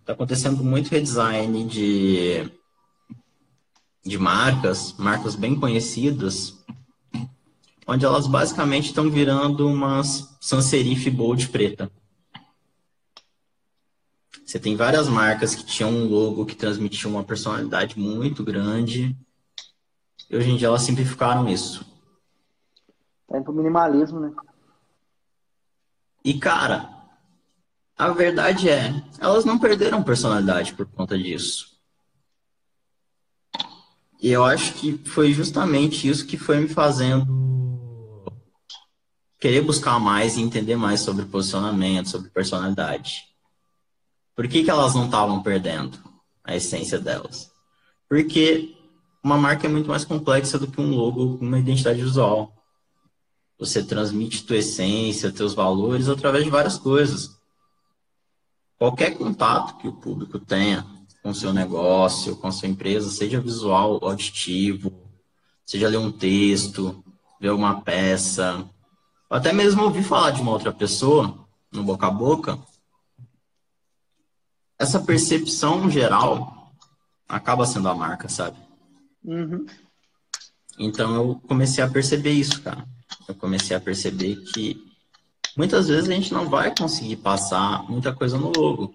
está acontecendo muito redesign de, de marcas, marcas bem conhecidas, onde elas basicamente estão virando umas sans serif bold preta. Você tem várias marcas que tinham um logo que transmitia uma personalidade muito grande, E hoje em dia elas simplificaram isso. Tá indo pro minimalismo, né? E, cara, a verdade é, elas não perderam personalidade por conta disso. E eu acho que foi justamente isso que foi me fazendo querer buscar mais e entender mais sobre posicionamento, sobre personalidade. Por que, que elas não estavam perdendo a essência delas? Porque uma marca é muito mais complexa do que um logo uma identidade visual. Você transmite tua essência, teus valores através de várias coisas. Qualquer contato que o público tenha com seu negócio, com sua empresa, seja visual, auditivo, seja ler um texto, ver uma peça, ou até mesmo ouvir falar de uma outra pessoa no boca a boca, essa percepção geral acaba sendo a marca, sabe? Uhum. Então eu comecei a perceber isso, cara eu comecei a perceber que muitas vezes a gente não vai conseguir passar muita coisa no logo.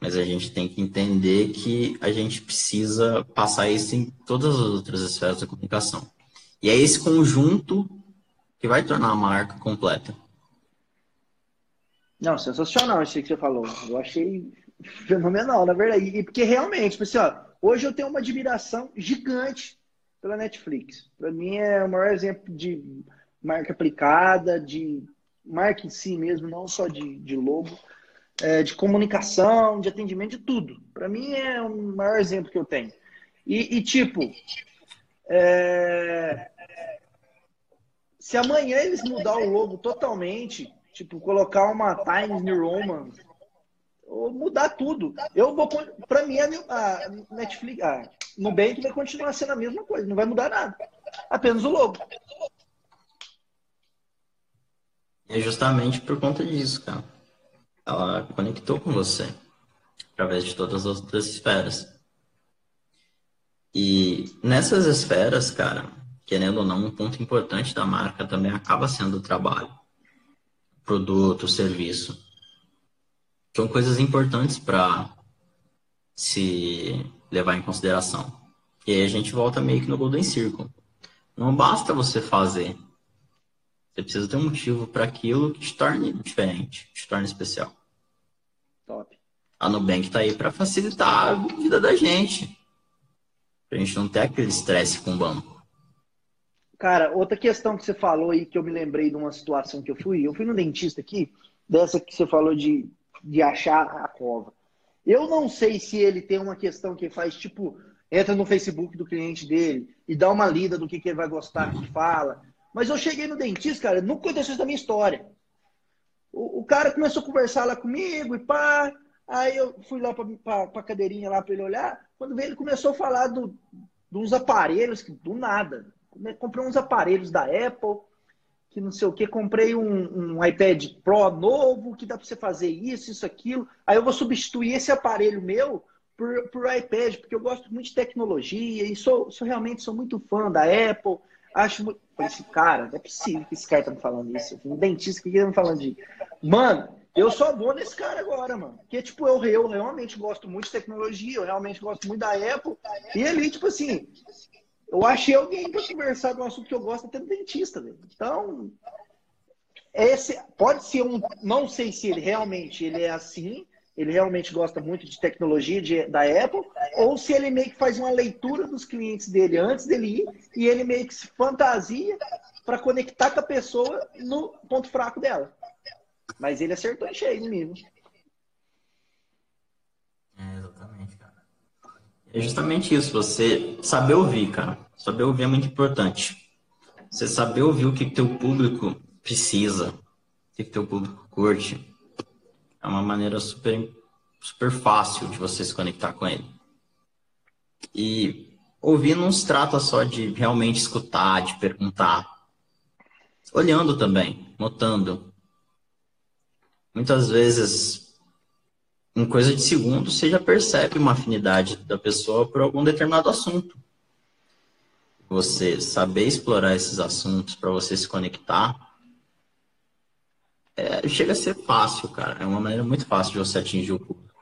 Mas a gente tem que entender que a gente precisa passar isso em todas as outras esferas da comunicação. E é esse conjunto que vai tornar a marca completa. Não, sensacional isso que você falou. Eu achei fenomenal, na verdade. E porque realmente, tipo assim, ó, hoje eu tenho uma admiração gigante pela Netflix. Para mim é o maior exemplo de marca aplicada, de marca em si mesmo, não só de, de logo, é, de comunicação, de atendimento, de tudo. Para mim é o maior exemplo que eu tenho. E, e tipo, é... se amanhã eles mudar o logo totalmente, tipo, colocar uma Times New Roman, mudar tudo, eu vou, para mim a Netflix, a Nubank vai continuar sendo a mesma coisa, não vai mudar nada. Apenas o logo. É justamente por conta disso, cara. Ela conectou com você através de todas as outras esferas. E nessas esferas, cara, querendo ou não, um ponto importante da marca também acaba sendo o trabalho, produto, serviço. São coisas importantes para se levar em consideração. E aí a gente volta meio que no Golden Circle. Não basta você fazer. Você precisa ter um motivo para aquilo que te torne diferente, te torne especial. Top. A Nubank está aí para facilitar a vida da gente. Pra gente não ter aquele estresse com o banco. Cara, outra questão que você falou aí, que eu me lembrei de uma situação que eu fui. Eu fui no dentista aqui, dessa que você falou de, de achar a cova. Eu não sei se ele tem uma questão que faz, tipo, entra no Facebook do cliente dele e dá uma lida do que, que ele vai gostar que fala. Mas eu cheguei no dentista, cara, nunca aconteceu isso da minha história. O, o, cara começou a conversar lá comigo e pá. Aí eu fui lá para a cadeirinha lá para ele olhar. Quando veio, ele começou a falar do, de uns aparelhos, que, do nada. Comprei uns aparelhos da Apple que não sei o que, comprei um, um, iPad Pro novo, que dá para você fazer isso, isso, aquilo. Aí eu vou substituir esse aparelho meu por, por iPad, porque eu gosto muito de tecnologia e sou, sou realmente sou muito fã da Apple. Acho muito. Esse cara, não é possível que esse cara tá me falando isso. Um dentista que tá me falando de. Mano, eu sou bom nesse cara agora, mano. Porque, tipo, eu, eu realmente gosto muito de tecnologia, eu realmente gosto muito da Apple. E ele, tipo assim, eu achei alguém para conversar de um assunto que eu gosto até do dentista, velho. Então, esse pode ser um, não sei se ele realmente ele é assim, ele realmente gosta muito de tecnologia de, da Apple, ou se ele meio que faz uma leitura dos clientes dele antes dele ir e ele meio que se fantasia para conectar com a pessoa no ponto fraco dela. Mas ele acertou em cheio no mínimo. É justamente isso, você saber ouvir, cara. Saber ouvir é muito importante. Você saber ouvir o que teu público precisa, o que teu público curte, é uma maneira super, super fácil de você se conectar com ele. E ouvir não se trata só de realmente escutar, de perguntar. Olhando também, notando. Muitas vezes em coisa de segundos, você já percebe uma afinidade da pessoa por algum determinado assunto. Você saber explorar esses assuntos para você se conectar é, chega a ser fácil, cara. É uma maneira muito fácil de você atingir o público.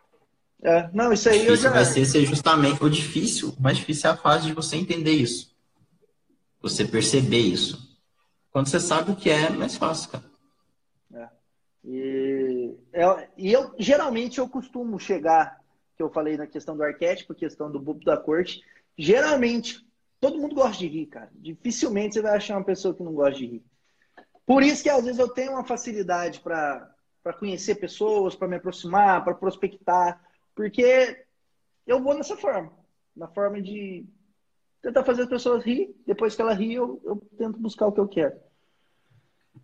É, não, isso aí difícil já... vai ser, ser justamente o difícil, o mais difícil é a fase de você entender isso. Você perceber isso. Quando você sabe o que é, é mais fácil, cara. É. E, eu, e eu geralmente eu costumo chegar, que eu falei na questão do arquétipo, questão do bubo da corte. Geralmente, todo mundo gosta de rir, cara. Dificilmente você vai achar uma pessoa que não gosta de rir. Por isso que às vezes eu tenho uma facilidade para conhecer pessoas, para me aproximar, para prospectar, porque eu vou nessa forma, na forma de tentar fazer as pessoas rir, depois que ela ri, eu, eu tento buscar o que eu quero.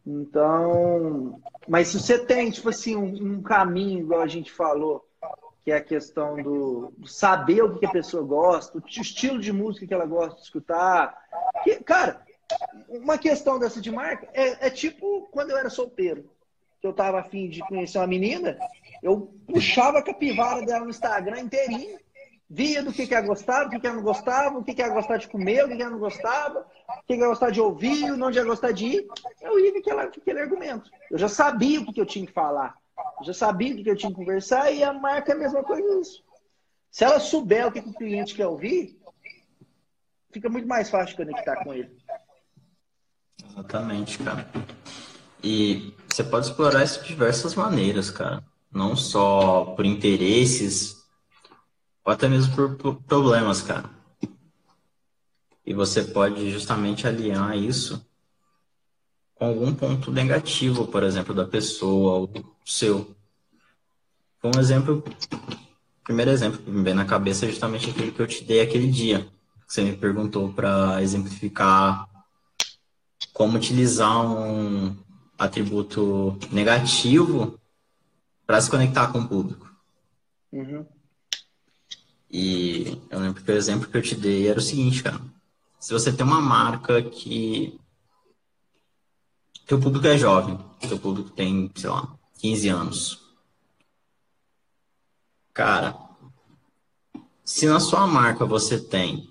Então, mas se você tem, tipo assim, um, um caminho, igual a gente falou, que é a questão do, do saber o que a pessoa gosta, o estilo de música que ela gosta de escutar. Que, cara, uma questão dessa de marca é, é, tipo quando eu era solteiro, que eu tava afim de conhecer uma menina, eu puxava a capivara dela no Instagram inteirinho, via do que, que ela gostava, do que, que ela não gostava, o que, que ela gostava de comer, o que, que ela não gostava, o que, que ela gostava de ouvir, onde ela gostava de ir. Eu ia com aquele, argumento. Eu já sabia o que, que eu tinha que falar. Eu já sabia o que, que eu tinha que conversar e a marca é a mesma coisa isso. Se ela souber o que, que o cliente quer ouvir, fica muito mais fácil conectar com ele. Exatamente, cara. E você pode explorar isso de diversas maneiras, cara. Não só por interesses, ou até mesmo por problemas, cara. E você pode justamente aliar isso com algum ponto negativo, por exemplo, da pessoa ou seu. Um exemplo, primeiro exemplo que me vem na cabeça é justamente aquele que eu te dei aquele dia. Que você me perguntou para exemplificar como utilizar um atributo negativo para se conectar com o público. Uhum. E eu lembro que o exemplo que eu te dei era o seguinte, cara. Se você tem uma marca que teu público é jovem, teu público tem, sei lá, 15 anos. Cara, se na sua marca você tem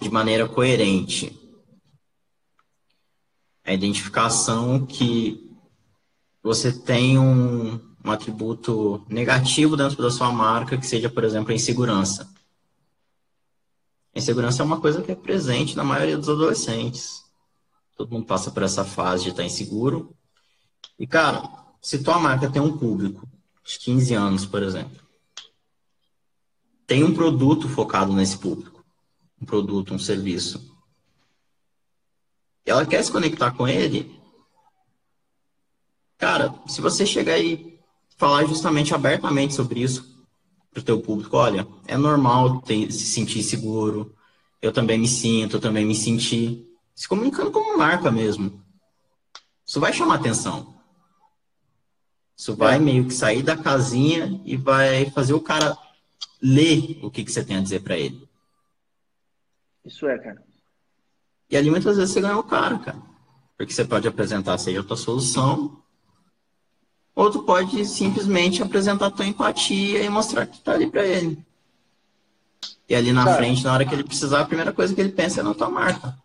de maneira coerente a identificação que você tem um um atributo negativo dentro da sua marca, que seja, por exemplo, a insegurança. A insegurança é uma coisa que é presente na maioria dos adolescentes. Todo mundo passa por essa fase de estar inseguro. E, cara, se tua marca tem um público de 15 anos, por exemplo, tem um produto focado nesse público, um produto, um serviço, e ela quer se conectar com ele, cara, se você chegar aí falar justamente abertamente sobre isso para o teu público. Olha, é normal ter, se sentir seguro. Eu também me sinto, eu também me senti. Se comunicando como marca mesmo. Isso vai chamar atenção. Isso vai é. meio que sair da casinha e vai fazer o cara ler o que, que você tem a dizer para ele. Isso é, cara. E ali muitas vezes você ganha o cara, cara. Porque você pode apresentar aí a tua solução ou tu pode simplesmente apresentar tua empatia e mostrar que tá ali para ele. E ali na cara, frente, na hora que ele precisar, a primeira coisa que ele pensa é na tua marca.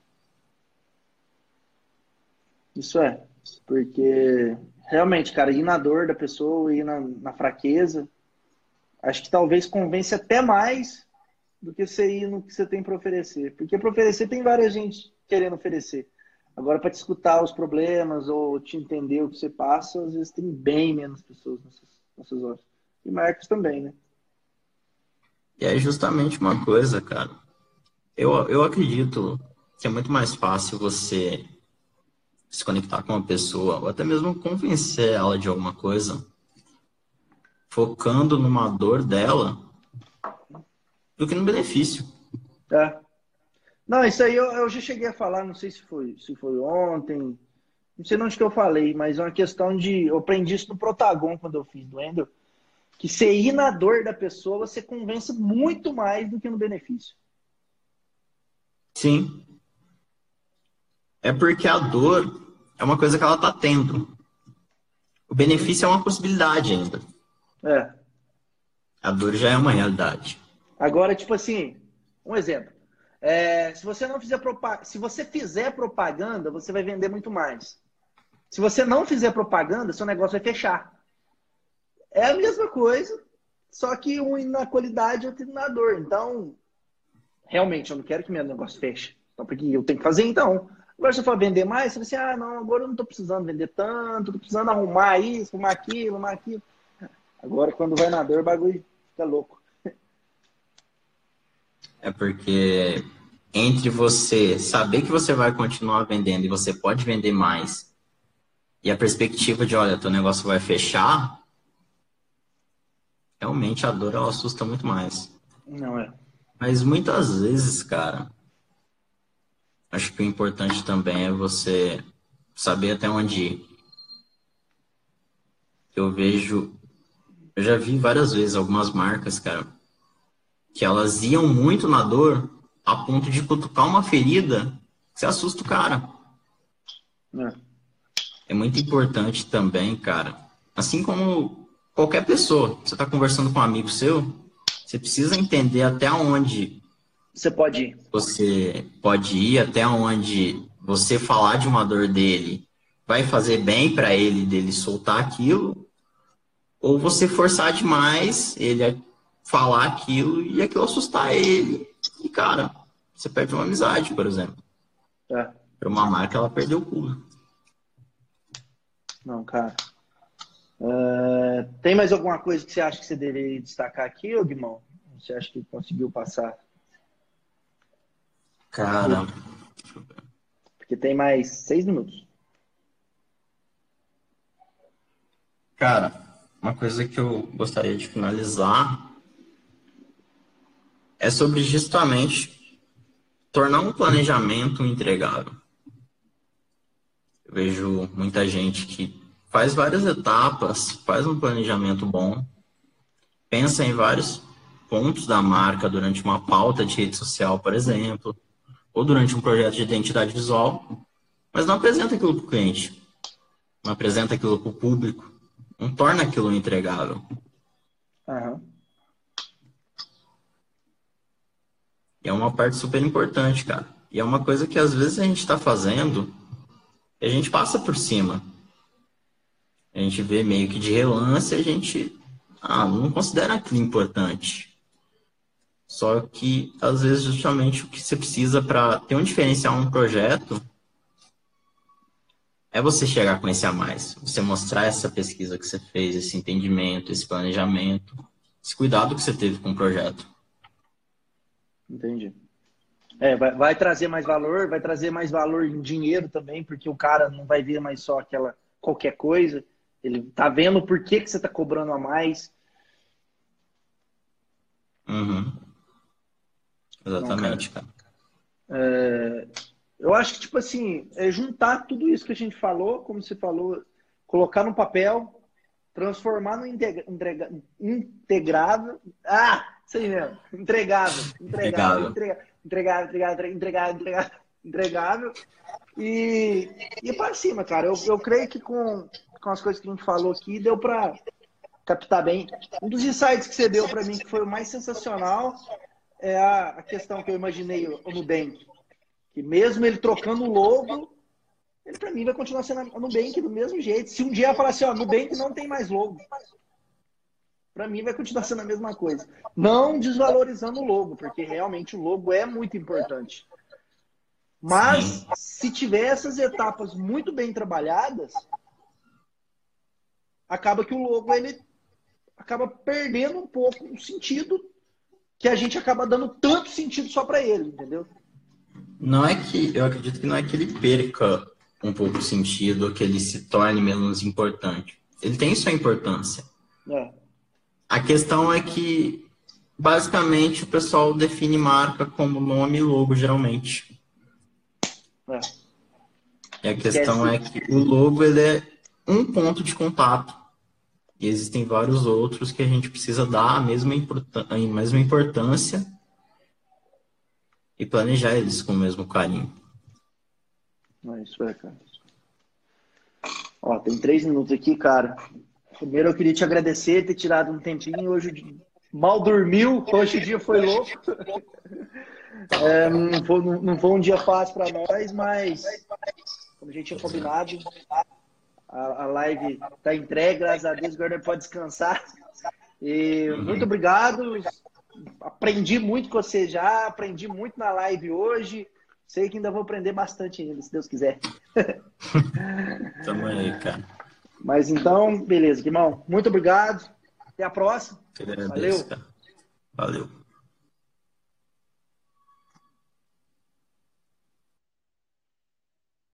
Isso é. Porque realmente, cara, ir na dor da pessoa, ir na, na fraqueza, acho que talvez convence até mais do que você ir no que você tem para oferecer. Porque para oferecer tem várias gente querendo oferecer. Agora, para te escutar os problemas ou te entender o que você passa, às vezes tem bem menos pessoas nessas, nessas horas. E marcas também, né? E é justamente uma coisa, cara. Eu, eu acredito que é muito mais fácil você se conectar com uma pessoa, ou até mesmo convencer ela de alguma coisa, focando numa dor dela, do que no benefício. É. Não, isso aí eu, eu já cheguei a falar, não sei se foi, se foi ontem, não sei onde que eu falei, mas é uma questão de. Eu aprendi isso no Protagon quando eu fiz do Ender, que você ir na dor da pessoa, você convence muito mais do que no benefício. Sim. É porque a dor é uma coisa que ela tá tendo. O benefício é uma possibilidade ainda. É. A dor já é uma realidade. Agora, tipo assim, um exemplo. É, se você não fizer se você fizer propaganda, você vai vender muito mais. Se você não fizer propaganda, seu negócio vai fechar. É a mesma coisa só que um na qualidade e outro na dor. Então, realmente, eu não quero que meu negócio feche. Então, porque eu tenho que fazer então. Agora, se eu for vender mais, você vai assim, ah, não, agora eu não estou precisando vender tanto, estou precisando arrumar isso, arrumar aquilo, arrumar aquilo. Agora, quando vai na dor, o bagulho fica louco. É porque entre você saber que você vai continuar vendendo e você pode vender mais e a perspectiva de, olha, teu negócio vai fechar, realmente a dor ela assusta muito mais. Não é. Mas muitas vezes, cara, acho que o importante também é você saber até onde ir. Eu vejo, eu já vi várias vezes algumas marcas, cara, que elas iam muito na dor a ponto de cutucar uma ferida você assusta o cara. É. é muito importante também, cara, assim como qualquer pessoa, você está conversando com um amigo seu, você precisa entender até onde você pode ir. Você pode ir até onde você falar de uma dor dele vai fazer bem para ele dele soltar aquilo, ou você forçar demais ele a falar aquilo e aquilo assustar ele. E cara, você perde uma amizade, por exemplo. É. Para uma marca ela perdeu o pulo. Não, cara. Uh, tem mais alguma coisa que você acha que você deveria destacar aqui, Guimão? Você acha que conseguiu passar? Cara. Porque tem mais seis minutos. Cara, uma coisa que eu gostaria de finalizar é sobre justamente tornar um planejamento entregável. Eu vejo muita gente que faz várias etapas, faz um planejamento bom, pensa em vários pontos da marca durante uma pauta de rede social, por exemplo, ou durante um projeto de identidade visual, mas não apresenta aquilo para o cliente, não apresenta aquilo para o público, não torna aquilo entregável. Uhum. É uma parte super importante, cara. E é uma coisa que às vezes a gente está fazendo e a gente passa por cima. A gente vê meio que de relance, a gente ah, não considera aquilo importante. Só que, às vezes, justamente o que você precisa para ter um diferencial no projeto é você chegar a mais. Você mostrar essa pesquisa que você fez, esse entendimento, esse planejamento, esse cuidado que você teve com o projeto. Entendi. É, vai, vai, trazer mais valor, vai trazer mais valor em dinheiro também, porque o cara não vai ver mais só aquela qualquer coisa. Ele tá vendo por que, que você tá cobrando a mais. Uhum. Exatamente, cara. É, eu acho que, tipo assim, é juntar tudo isso que a gente falou, como você falou, colocar no papel, transformar no integra, integrável. Ah, sei mesmo. Entregável. Entregável. Entregável, entregável, entregável, entregável, entregável, entregável. E, e para cima, cara. Eu, eu creio que com, com as coisas que a gente falou aqui, deu para captar bem. Um dos insights que você deu para mim que foi o mais sensacional é a, a questão que eu imaginei o Nubank. Que mesmo ele trocando o logo, ele para mim vai continuar sendo a Nubank do mesmo jeito. Se um dia falar assim, ó, Nubank não tem mais logo. Para mim vai continuar sendo a mesma coisa. Não desvalorizando o logo, porque realmente o logo é muito importante. Mas Sim. se tiver essas etapas muito bem trabalhadas, acaba que o logo ele acaba perdendo um pouco o sentido que a gente acaba dando tanto sentido só para ele, entendeu? Não é que eu acredito que não é que ele perca um pouco o sentido, que ele se torne menos importante. Ele tem sua importância. É. A questão é que basicamente o pessoal define marca como nome e logo geralmente. É. E a questão é que o logo ele é um ponto de contato. E existem vários outros que a gente precisa dar a mesma, a mesma importância e planejar eles com o mesmo carinho. É isso é, cara. Ó, tem três minutos aqui, cara. Primeiro eu queria te agradecer ter tirado um tempinho. Hoje mal dormiu, hoje o dia foi louco. É, não, foi, não, foi, um dia fácil para nós, mas como a gente tinha combinado, a, a live está entregue, graças a Deus, o Gardner pode descansar. E muito obrigado. Aprendi muito com você já, aprendi muito na live hoje. Sei que ainda vou aprender bastante ainda, se Deus quiser. Tamo aí, cara. Mas então, beleza, irmão. Muito obrigado. Até a próxima. Valeu. Valeu.